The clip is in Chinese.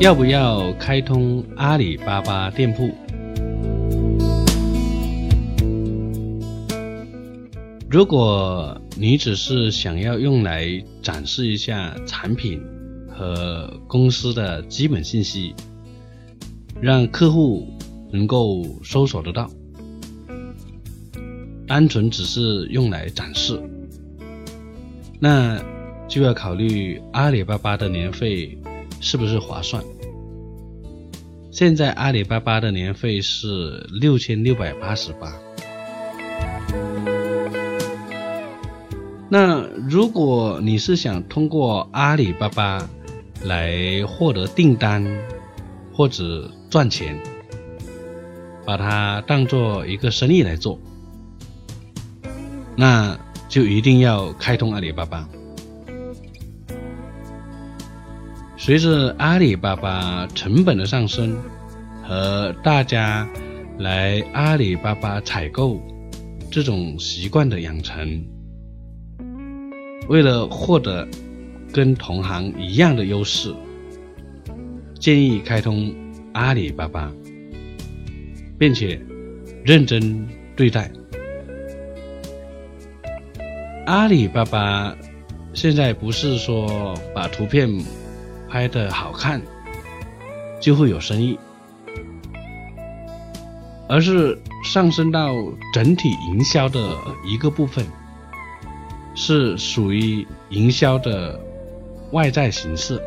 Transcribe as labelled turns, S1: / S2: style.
S1: 要不要开通阿里巴巴店铺？如果你只是想要用来展示一下产品和公司的基本信息，让客户能够搜索得到，单纯只是用来展示，那就要考虑阿里巴巴的年费。是不是划算？现在阿里巴巴的年费是六千六百八十八。那如果你是想通过阿里巴巴来获得订单或者赚钱，把它当做一个生意来做，那就一定要开通阿里巴巴。随着阿里巴巴成本的上升和大家来阿里巴巴采购这种习惯的养成，为了获得跟同行一样的优势，建议开通阿里巴巴，并且认真对待。阿里巴巴现在不是说把图片。拍的好看就会有生意，而是上升到整体营销的一个部分，是属于营销的外在形式。